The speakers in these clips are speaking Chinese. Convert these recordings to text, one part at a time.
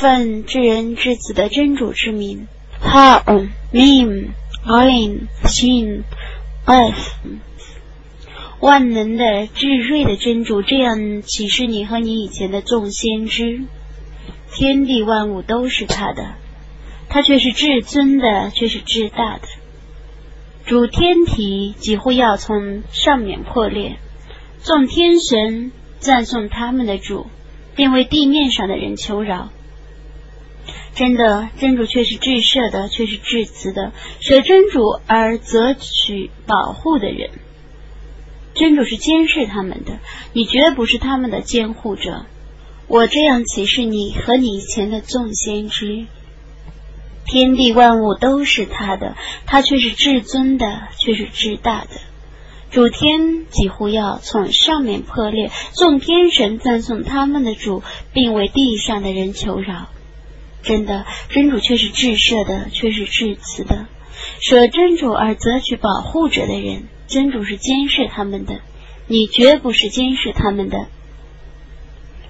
奉至人至子的真主之名，Ha Mim Ain Shin F，万能的至睿的真主这样启示你和你以前的众先知，天地万物都是他的，他却是至尊的，却是至大的。主天体几乎要从上面破裂，众天神赞颂他们的主，并为地面上的人求饶。真的，真主却是至赦的，却是至慈的，舍真主而择取保护的人。真主是监视他们的，你绝不是他们的监护者。我这样启示你和你以前的众先知。天地万物都是他的，他却是至尊的，却是至大的。主天几乎要从上面破裂，众天神赞颂他们的主，并为地上的人求饶。真的，真主却是至赦的，却是至慈的。舍真主而择取保护者的人，真主是监视他们的，你绝不是监视他们的。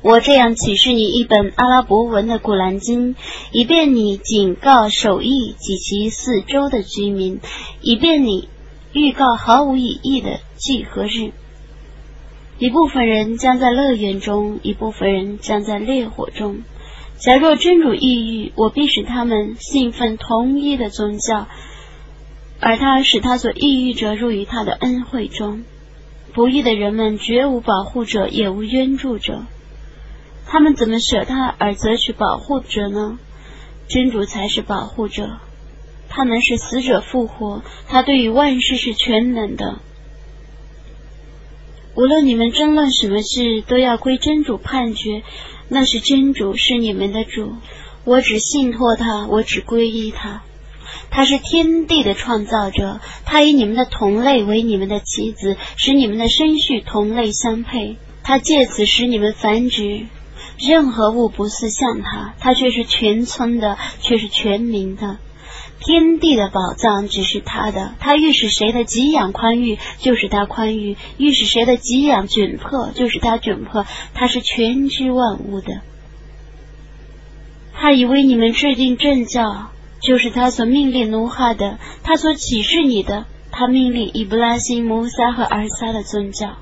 我这样启示你一本阿拉伯文的古兰经，以便你警告守义及其四周的居民，以便你预告毫无意义的聚合日。一部分人将在乐园中，一部分人将在烈火中。假若真主抑郁，我必使他们信奉同一的宗教，而他使他所抑郁者入于他的恩惠中。不义的人们绝无保护者，也无援助者。他们怎么舍他而择取保护者呢？真主才是保护者，他能使死者复活，他对于万事是全能的。无论你们争论什么事，都要归真主判决。那是真主，是你们的主。我只信托他，我只皈依他。他是天地的创造者，他以你们的同类为你们的妻子，使你们的身序同类相配。他借此使你们繁殖。任何物不似像他，他却是全村的，却是全民的。天地的宝藏只是他的，他欲使谁的给养宽裕，就是他宽裕；欲使谁的给养窘迫，就是他窘迫。他是全知万物的。他以为你们制定正教，就是他所命令奴哈的，他所启示你的，他命令伊布拉辛、摩萨和尔撒的宗教。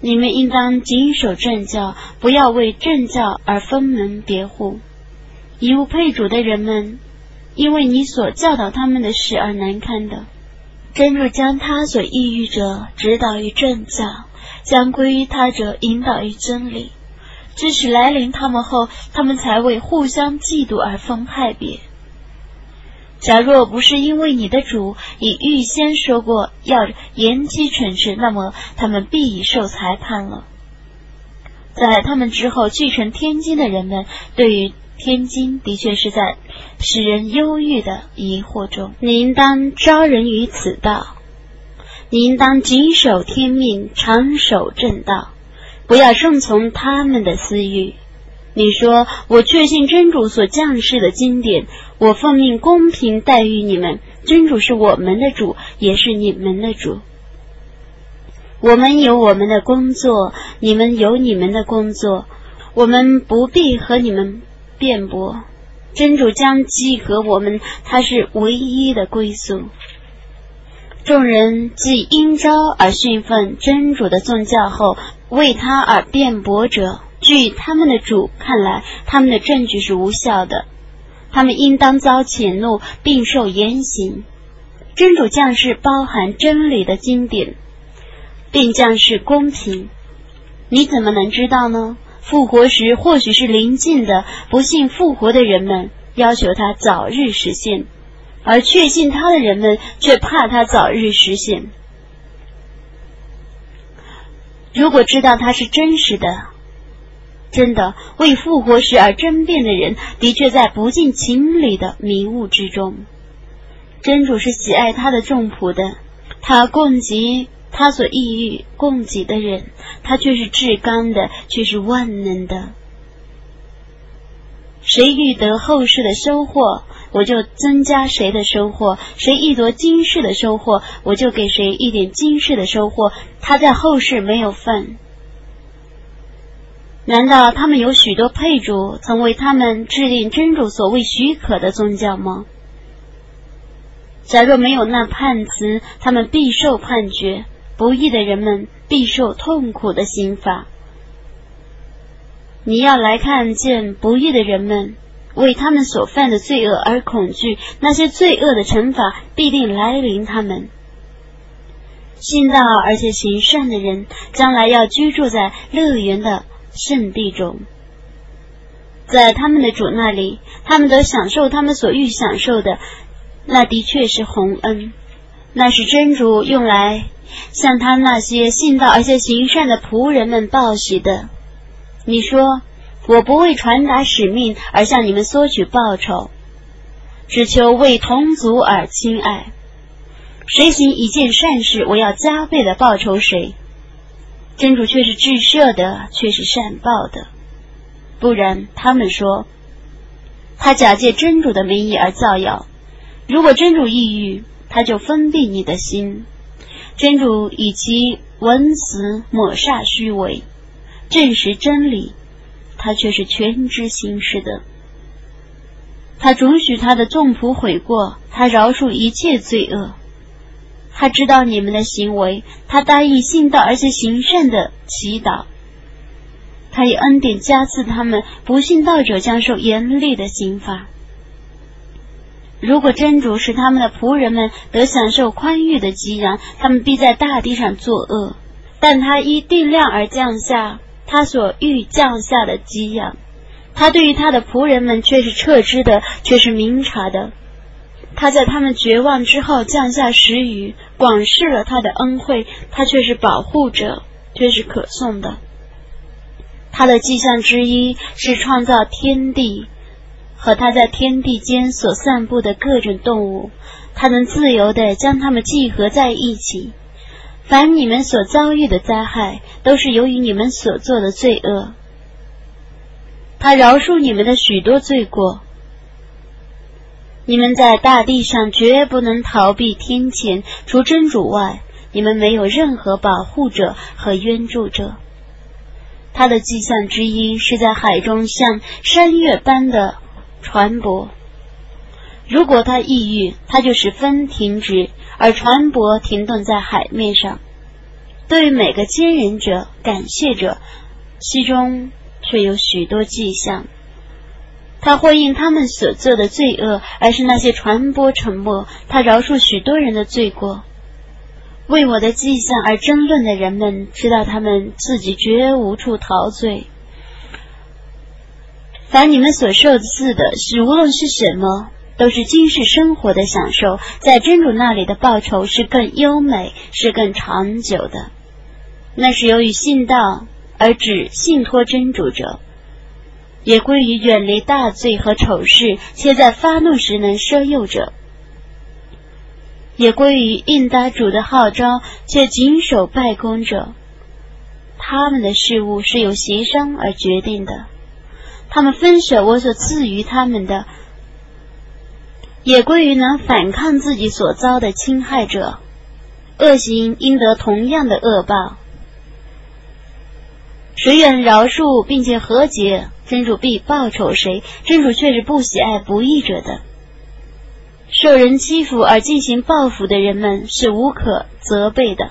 你们应当谨守正教，不要为正教而分门别户。以物配主的人们，因为你所教导他们的事而难堪的。真主将他所抑郁者指导于正教，将归于他者引导于真理。知识来临他们后，他们才为互相嫉妒而分派别。假若不是因为你的主已预先说过要延期惩治，那么他们必已受裁判了。在他们之后继承天经的人们，对于天津的确是在使人忧郁的疑惑中。你应当招人于此道，你应当谨守天命，长守正道，不要顺从他们的私欲。你说：“我确信真主所降世的经典，我奉命公平待遇你们。真主是我们的主，也是你们的主。我们有我们的工作，你们有你们的工作，我们不必和你们辩驳。真主将集合我们，他是唯一的归宿。众人既因招而信奉真主的宗教后，为他而辩驳者。”据他们的主看来，他们的证据是无效的，他们应当遭谴怒并受严刑。真主将士包含真理的经典，并将士公平。你怎么能知道呢？复活时或许是临近的，不信复活的人们要求他早日实现，而确信他的人们却怕他早日实现。如果知道他是真实的。真的为复活时而争辩的人，的确在不近情理的迷雾之中。真主是喜爱他的众仆的，他供给他所抑郁供给的人，他却是至刚的，却是万能的。谁欲得后世的收获，我就增加谁的收获；谁欲夺今世的收获，我就给谁一点今世的收获。他在后世没有份。难道他们有许多配主曾为他们制定真主所谓许可的宗教吗？假若没有那判词，他们必受判决；不义的人们必受痛苦的刑罚。你要来看见不义的人们为他们所犯的罪恶而恐惧，那些罪恶的惩罚必定来临他们。信道而且行善的人，将来要居住在乐园的圣地中，在他们的主那里，他们得享受他们所欲享受的。那的确是洪恩，那是真主用来向他那些信道而且行善的仆人们报喜的。你说，我不为传达使命而向你们索取报酬，只求为同族而亲爱。谁行一件善事，我要加倍的报酬谁。真主却是至赦的，却是善报的。不然，他们说，他假借真主的名义而造谣。如果真主抑郁，他就封闭你的心。真主以其文辞抹煞虚伪，证实真理，他却是全知心事的。他准许他的众仆悔过，他饶恕一切罪恶。他知道你们的行为，他答应信道而且行善的祈祷。他以恩典加赐他们，不信道者将受严厉的刑罚。如果真主使他们的仆人们得享受宽裕的给养，他们必在大地上作恶。但他依定量而降下他所欲降下的给养，他对于他的仆人们却是撤之的，却是明察的。他在他们绝望之后降下时雨，广示了他的恩惠。他却是保护者，却是可颂的。他的迹象之一是创造天地。和他在天地间所散布的各种动物，他能自由地将它们聚合在一起。凡你们所遭遇的灾害，都是由于你们所做的罪恶。他饶恕你们的许多罪过。你们在大地上绝不能逃避天谴，除真主外，你们没有任何保护者和援助者。他的迹象之一是在海中像山岳般的。船舶，如果他抑郁，他就十分停止，而船舶停顿在海面上。对每个坚忍者、感谢者，其中却有许多迹象。他会因他们所做的罪恶，而是那些传播沉默。他饶恕许多人的罪过。为我的迹象而争论的人们，知道他们自己绝无处逃罪。凡你们所受赐的，是无论是什么，都是今世生活的享受，在真主那里的报酬是更优美，是更长久的。那是由于信道而只信托真主者，也归于远离大罪和丑事，且在发怒时能赦诱者，也归于应答主的号召且谨守拜功者。他们的事物是由协商而决定的。他们分舍我所赐予他们的，也归于能反抗自己所遭的侵害者。恶行应得同样的恶报。谁愿饶恕并且和解，真主必报仇谁。真主却是不喜爱不义者的。受人欺负而进行报复的人们是无可责备的。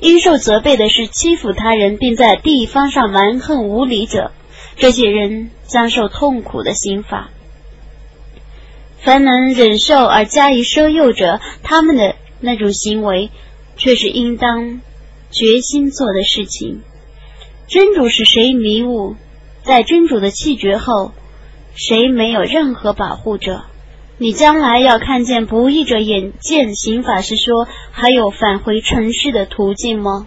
应受责备的是欺负他人并在地方上蛮横无理者。这些人将受痛苦的刑罚。凡能忍受而加以奢诱者，他们的那种行为，却是应当决心做的事情。真主是谁迷雾，在真主的气绝后，谁没有任何保护者？你将来要看见不义者眼见刑法时说，还有返回尘世的途径吗？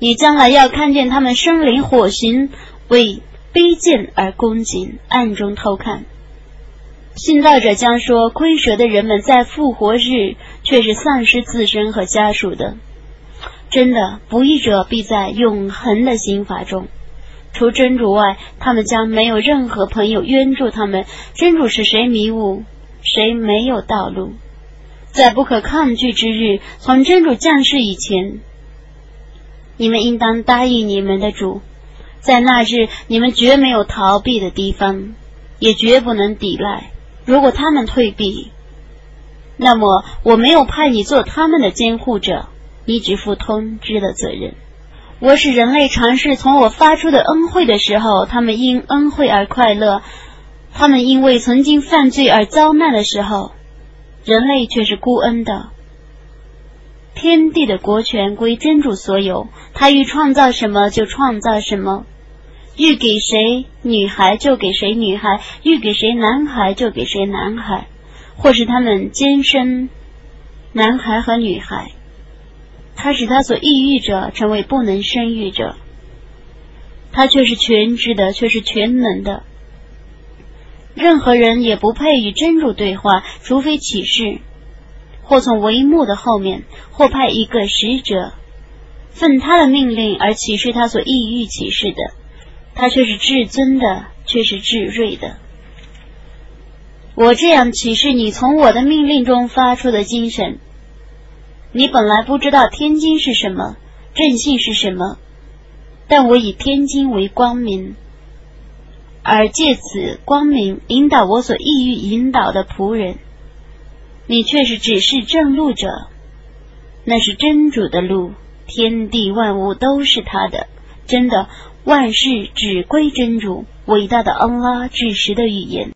你将来要看见他们生灵火刑，为卑贱而恭敬，暗中偷看。信道者将说：亏折的人们在复活日却是丧失自身和家属的。真的，不义者必在永恒的刑罚中。除真主外，他们将没有任何朋友援助他们。真主是谁迷雾，谁没有道路。在不可抗拒之日，从真主降世以前。你们应当答应你们的主，在那日，你们绝没有逃避的地方，也绝不能抵赖。如果他们退避，那么我没有派你做他们的监护者，你只负通知的责任。我使人类尝试从我发出的恩惠的时候，他们因恩惠而快乐；他们因为曾经犯罪而遭难的时候，人类却是孤恩的。天地的国权归真主所有，他欲创造什么就创造什么，欲给谁女孩就给谁女孩，欲给谁男孩就给谁男孩，或是他们兼生男孩和女孩。他使他所抑郁者成为不能生育者，他却是全知的，却是全能的。任何人也不配与真主对话，除非启示，或从帷幕的后面，或派一个使者，奉他的命令而启示他所意欲启示的。他却是至尊的，却是至睿的。我这样启示你，从我的命令中发出的精神。你本来不知道天津是什么，正信是什么，但我以天津为光明，而借此光明引导我所意欲引导的仆人。你却是只是正路者，那是真主的路，天地万物都是他的。真的，万事只归真主，伟大的安拉至实的语言。